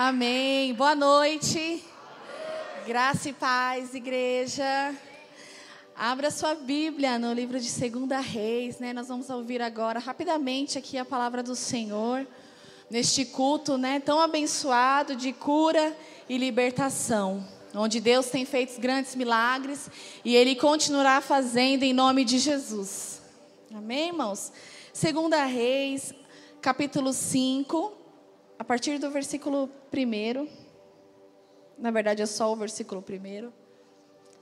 Amém. Boa noite. Graça e paz, igreja. Abra sua Bíblia no livro de Segunda Reis, né? Nós vamos ouvir agora rapidamente aqui a palavra do Senhor neste culto, né, tão abençoado de cura e libertação, onde Deus tem feito grandes milagres e ele continuará fazendo em nome de Jesus. Amém, irmãos. Segunda Reis, capítulo 5, a partir do versículo 1. Na verdade, é só o versículo 1.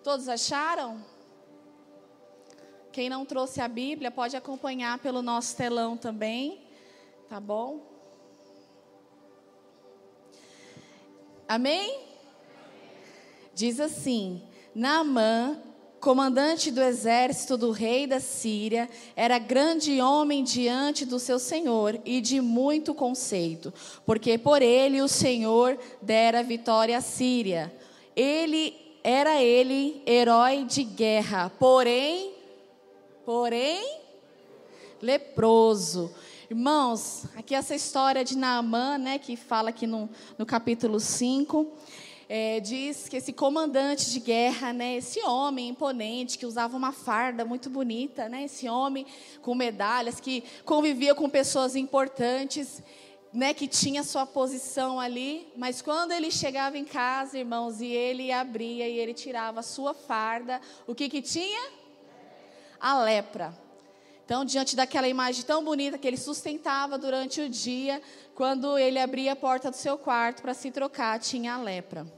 Todos acharam? Quem não trouxe a Bíblia pode acompanhar pelo nosso telão também, tá bom? Amém? Diz assim: Naamã comandante do exército do rei da Síria, era grande homem diante do seu senhor e de muito conceito, porque por ele o Senhor dera vitória à Síria. Ele era ele herói de guerra, porém, porém, leproso. Irmãos, aqui essa história de Naamã, né, que fala aqui no, no capítulo 5, é, diz que esse comandante de guerra, né, esse homem imponente que usava uma farda muito bonita, né, esse homem com medalhas que convivia com pessoas importantes, né, que tinha sua posição ali, mas quando ele chegava em casa, irmãos, e ele abria e ele tirava a sua farda, o que que tinha? A lepra. Então, diante daquela imagem tão bonita que ele sustentava durante o dia, quando ele abria a porta do seu quarto para se trocar, tinha a lepra.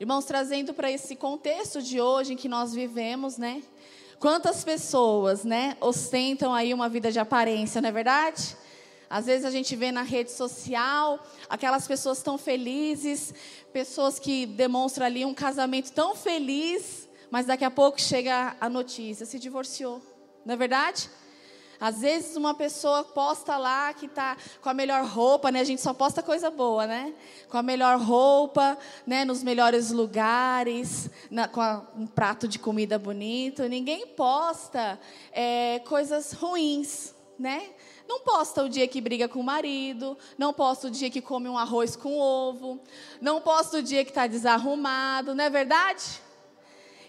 Irmãos, trazendo para esse contexto de hoje em que nós vivemos, né? Quantas pessoas, né, ostentam aí uma vida de aparência, não é verdade? Às vezes a gente vê na rede social aquelas pessoas tão felizes, pessoas que demonstram ali um casamento tão feliz, mas daqui a pouco chega a notícia, se divorciou. Não é verdade? Às vezes uma pessoa posta lá que está com a melhor roupa, né? A gente só posta coisa boa, né? Com a melhor roupa, né? Nos melhores lugares, na, com a, um prato de comida bonito. Ninguém posta é, coisas ruins, né? Não posta o dia que briga com o marido, não posta o dia que come um arroz com ovo, não posta o dia que está desarrumado, não é verdade?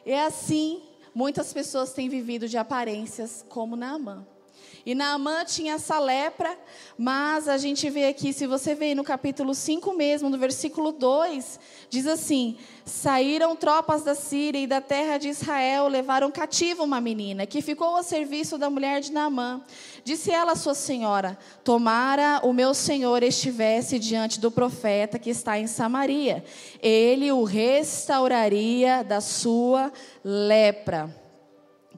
É assim Muitas pessoas têm vivido de aparências como Naamã. E Naamã tinha essa lepra, mas a gente vê aqui, se você vê no capítulo 5 mesmo, no versículo 2, diz assim: Saíram tropas da Síria e da terra de Israel, levaram cativa uma menina, que ficou a serviço da mulher de Naamã. Disse ela à sua senhora: Tomara o meu senhor estivesse diante do profeta que está em Samaria, ele o restauraria da sua lepra.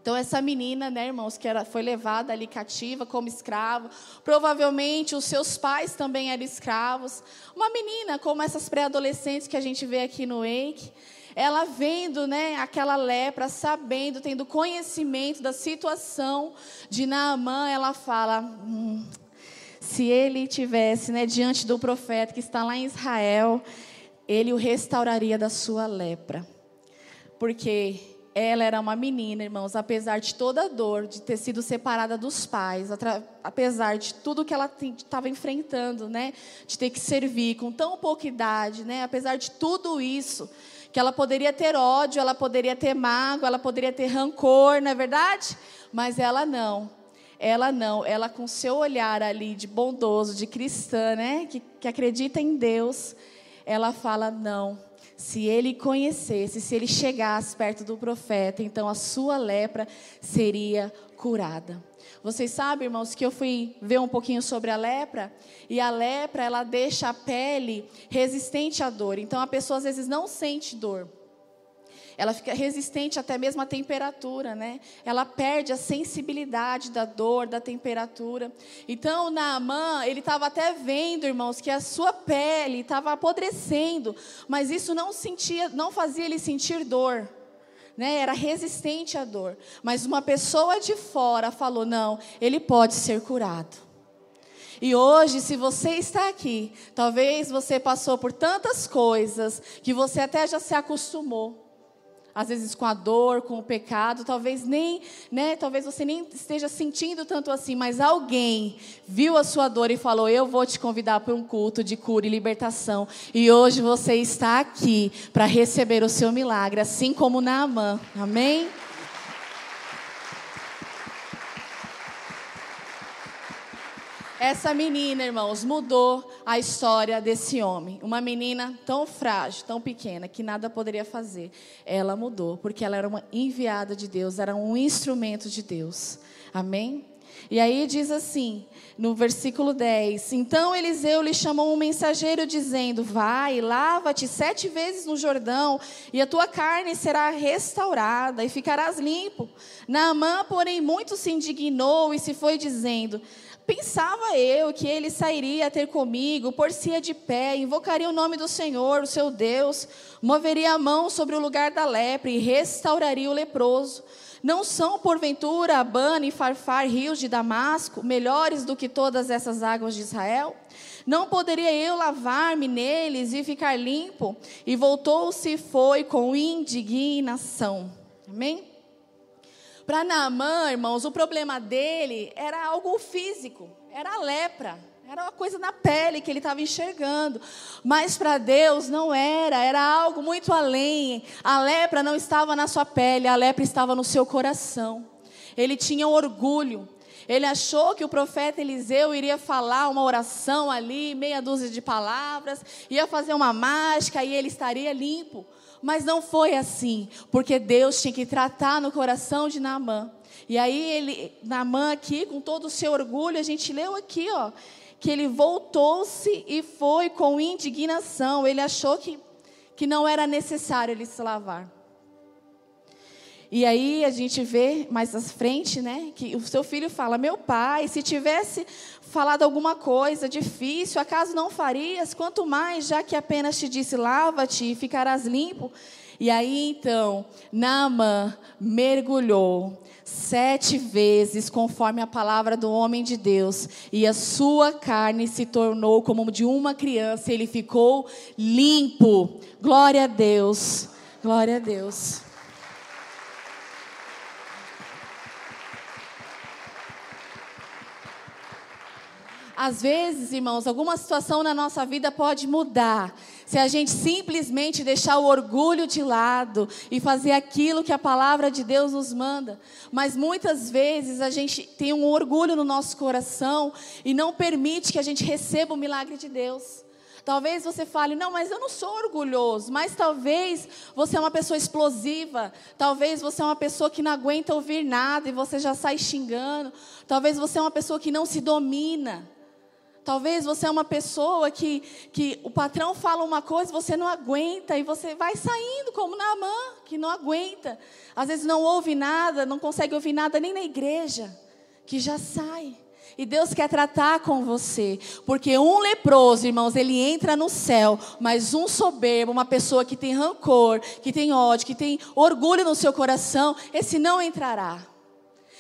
Então, essa menina, né, irmãos, que era, foi levada ali cativa como escrava, provavelmente os seus pais também eram escravos. Uma menina, como essas pré-adolescentes que a gente vê aqui no Wake, ela vendo né, aquela lepra, sabendo, tendo conhecimento da situação de Naamã, ela fala: hum, se ele tivesse né, diante do profeta que está lá em Israel, ele o restauraria da sua lepra. Porque ela era uma menina, irmãos, apesar de toda a dor de ter sido separada dos pais, apesar de tudo que ela estava enfrentando, né, de ter que servir com tão pouca idade, né, apesar de tudo isso, que ela poderia ter ódio, ela poderia ter mágoa, ela poderia ter rancor, não é verdade? Mas ela não. Ela não, ela com seu olhar ali de bondoso, de cristã, né, que, que acredita em Deus, ela fala não se ele conhecesse, se ele chegasse perto do profeta, então a sua lepra seria curada. Vocês sabem, irmãos, que eu fui ver um pouquinho sobre a lepra, e a lepra, ela deixa a pele resistente à dor. Então a pessoa às vezes não sente dor ela fica resistente até mesmo à temperatura, né? Ela perde a sensibilidade da dor, da temperatura. Então, Naamã, ele estava até vendo, irmãos, que a sua pele estava apodrecendo, mas isso não sentia, não fazia ele sentir dor. Né, era resistente à dor. Mas uma pessoa de fora falou: não, ele pode ser curado. E hoje, se você está aqui, talvez você passou por tantas coisas que você até já se acostumou às vezes com a dor, com o pecado, talvez nem, né, talvez você nem esteja sentindo tanto assim, mas alguém viu a sua dor e falou: "Eu vou te convidar para um culto de cura e libertação". E hoje você está aqui para receber o seu milagre, assim como Naamã. Amém? Essa menina, irmãos, mudou a história desse homem. Uma menina tão frágil, tão pequena, que nada poderia fazer. Ela mudou, porque ela era uma enviada de Deus, era um instrumento de Deus. Amém? E aí diz assim, no versículo 10: Então Eliseu lhe chamou um mensageiro, dizendo: Vai, lava-te sete vezes no Jordão, e a tua carne será restaurada, e ficarás limpo. Naamã, porém, muito se indignou e se foi dizendo: Pensava eu que ele sairia a ter comigo, por-se-ia de pé, invocaria o nome do Senhor, o seu Deus, moveria a mão sobre o lugar da lepra e restauraria o leproso. Não são, porventura, Abana e Farfar, rios de Damasco, melhores do que todas essas águas de Israel? Não poderia eu lavar-me neles e ficar limpo? E voltou-se e foi com indignação. Amém? Para Naamã, irmãos, o problema dele era algo físico, era a lepra. Era uma coisa na pele que ele estava enxergando. Mas para Deus não era, era algo muito além. A lepra não estava na sua pele, a lepra estava no seu coração. Ele tinha orgulho. Ele achou que o profeta Eliseu iria falar uma oração ali, meia dúzia de palavras, ia fazer uma mágica e ele estaria limpo. Mas não foi assim, porque Deus tinha que tratar no coração de Naamã. E aí ele, Naamã aqui, com todo o seu orgulho, a gente leu aqui, ó, que ele voltou-se e foi com indignação. Ele achou que, que não era necessário ele se lavar. E aí a gente vê mais à frente, né, que o seu filho fala: "Meu pai, se tivesse falado alguma coisa difícil, acaso não farias? Quanto mais, já que apenas te disse: lava-te e ficarás limpo. E aí então, Naamã mergulhou sete vezes, conforme a palavra do homem de Deus, e a sua carne se tornou como de uma criança, ele ficou limpo. Glória a Deus, glória a Deus. Às vezes, irmãos, alguma situação na nossa vida pode mudar. Se a gente simplesmente deixar o orgulho de lado e fazer aquilo que a palavra de Deus nos manda. Mas muitas vezes a gente tem um orgulho no nosso coração e não permite que a gente receba o milagre de Deus. Talvez você fale, não, mas eu não sou orgulhoso. Mas talvez você é uma pessoa explosiva. Talvez você é uma pessoa que não aguenta ouvir nada e você já sai xingando. Talvez você é uma pessoa que não se domina. Talvez você é uma pessoa que, que o patrão fala uma coisa, você não aguenta e você vai saindo como Naamã, que não aguenta. Às vezes não ouve nada, não consegue ouvir nada nem na igreja, que já sai. E Deus quer tratar com você, porque um leproso, irmãos, ele entra no céu, mas um soberbo, uma pessoa que tem rancor, que tem ódio, que tem orgulho no seu coração, esse não entrará.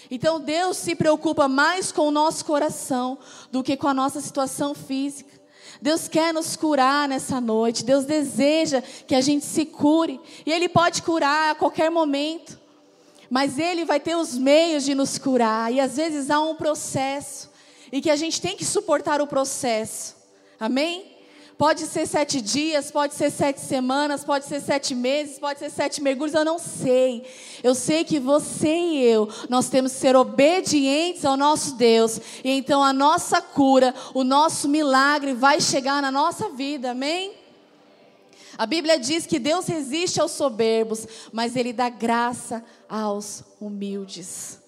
Então Deus se preocupa mais com o nosso coração do que com a nossa situação física. Deus quer nos curar nessa noite. Deus deseja que a gente se cure. E Ele pode curar a qualquer momento. Mas Ele vai ter os meios de nos curar. E às vezes há um processo. E que a gente tem que suportar o processo. Amém? Pode ser sete dias, pode ser sete semanas, pode ser sete meses, pode ser sete mergulhos, eu não sei. Eu sei que você e eu, nós temos que ser obedientes ao nosso Deus. E então a nossa cura, o nosso milagre vai chegar na nossa vida, amém? A Bíblia diz que Deus resiste aos soberbos, mas Ele dá graça aos humildes.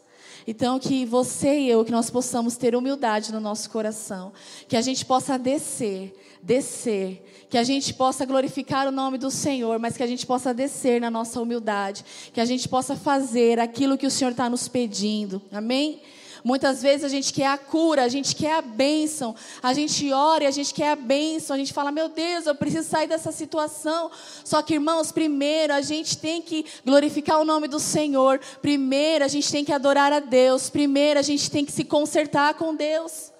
Então, que você e eu, que nós possamos ter humildade no nosso coração, que a gente possa descer descer, que a gente possa glorificar o nome do Senhor, mas que a gente possa descer na nossa humildade, que a gente possa fazer aquilo que o Senhor está nos pedindo, amém? Muitas vezes a gente quer a cura, a gente quer a bênção, a gente ora e a gente quer a bênção, a gente fala, meu Deus, eu preciso sair dessa situação. Só que, irmãos, primeiro a gente tem que glorificar o nome do Senhor, primeiro a gente tem que adorar a Deus, primeiro a gente tem que se consertar com Deus.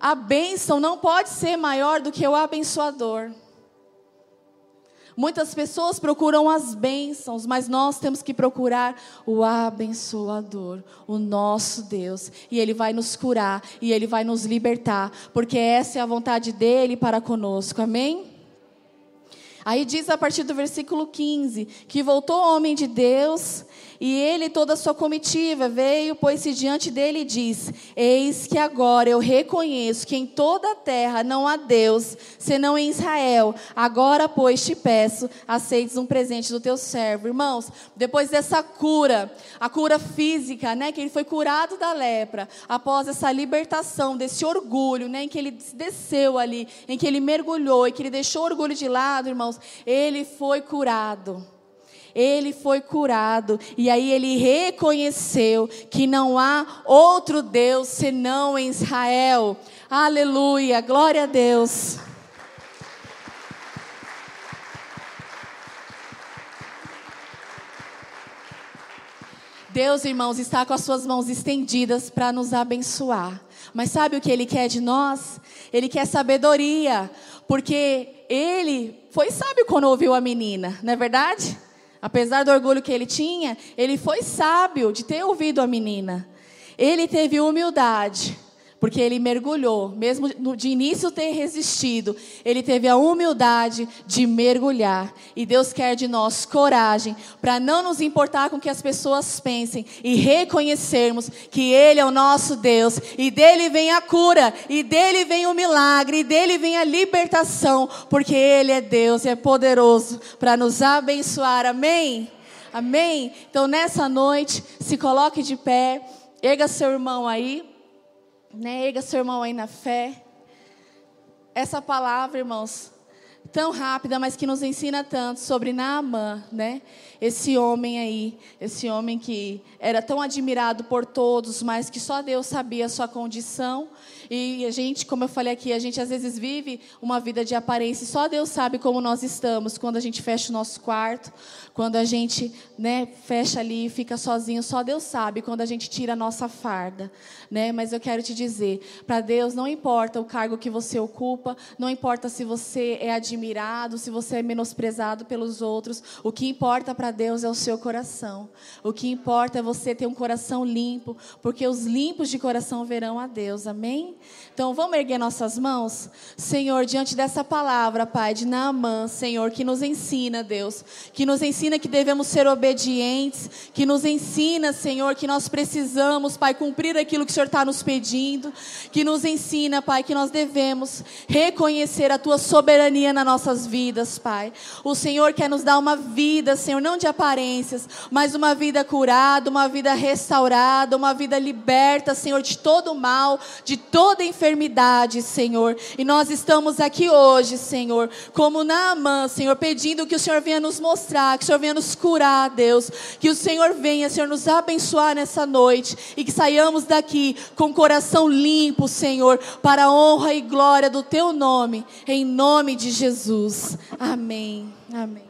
A bênção não pode ser maior do que o abençoador. Muitas pessoas procuram as bênçãos, mas nós temos que procurar o abençoador, o nosso Deus. E Ele vai nos curar, e Ele vai nos libertar, porque essa é a vontade dEle para conosco. Amém? Aí diz a partir do versículo 15: que voltou o homem de Deus e ele e toda a sua comitiva veio, pôs-se diante dele e disse: Eis que agora eu reconheço que em toda a terra não há Deus, senão em Israel. Agora, pois, te peço, aceites um presente do teu servo. Irmãos, depois dessa cura, a cura física, né, que ele foi curado da lepra, após essa libertação desse orgulho, né, em que ele desceu ali, em que ele mergulhou e que ele deixou o orgulho de lado, irmãos, ele foi curado ele foi curado e aí ele reconheceu que não há outro Deus senão em Israel. Aleluia, glória a Deus. Deus, irmãos, está com as suas mãos estendidas para nos abençoar. Mas sabe o que Ele quer de nós? Ele quer sabedoria, porque Ele foi sábio quando ouviu a menina, não é verdade? Apesar do orgulho que ele tinha, ele foi sábio de ter ouvido a menina. Ele teve humildade, porque ele mergulhou, mesmo de início ter resistido, ele teve a humildade de mergulhar. E Deus quer de nós coragem para não nos importar com o que as pessoas pensem e reconhecermos que Ele é o nosso Deus e dele vem a cura, e dele vem o milagre, e dele vem a libertação, porque Ele é Deus e é poderoso para nos abençoar. Amém? Amém? Então nessa noite, se coloque de pé, erga seu irmão aí. Né? Erga seu irmão aí na fé. Essa palavra, irmãos, tão rápida, mas que nos ensina tanto sobre Naamã, né? Esse homem aí, esse homem que era tão admirado por todos, mas que só Deus sabia a sua condição. E a gente, como eu falei aqui, a gente às vezes vive uma vida de aparência. Só Deus sabe como nós estamos quando a gente fecha o nosso quarto, quando a gente, né, fecha ali e fica sozinho. Só Deus sabe quando a gente tira a nossa farda, né? Mas eu quero te dizer, para Deus não importa o cargo que você ocupa, não importa se você é admirado, se você é menosprezado pelos outros. O que importa para Deus é o seu coração. O que importa é você ter um coração limpo, porque os limpos de coração verão a Deus. Amém? Então vamos erguer nossas mãos, Senhor, diante dessa palavra, Pai, de Naamã, Senhor, que nos ensina, Deus, que nos ensina que devemos ser obedientes, que nos ensina, Senhor, que nós precisamos, Pai, cumprir aquilo que o Senhor está nos pedindo, que nos ensina, Pai, que nós devemos reconhecer a Tua soberania nas nossas vidas, Pai. O Senhor quer nos dar uma vida, Senhor, não de aparências, mas uma vida curada, uma vida restaurada, uma vida liberta, Senhor, de todo mal, de toda enfermidade, Senhor. E nós estamos aqui hoje, Senhor, como Naamã, Senhor, pedindo que o Senhor venha nos mostrar, que o Senhor venha nos curar, Deus. Que o Senhor venha, Senhor, nos abençoar nessa noite e que saiamos daqui com o coração limpo, Senhor, para a honra e glória do Teu nome, em nome de Jesus. Amém. Amém.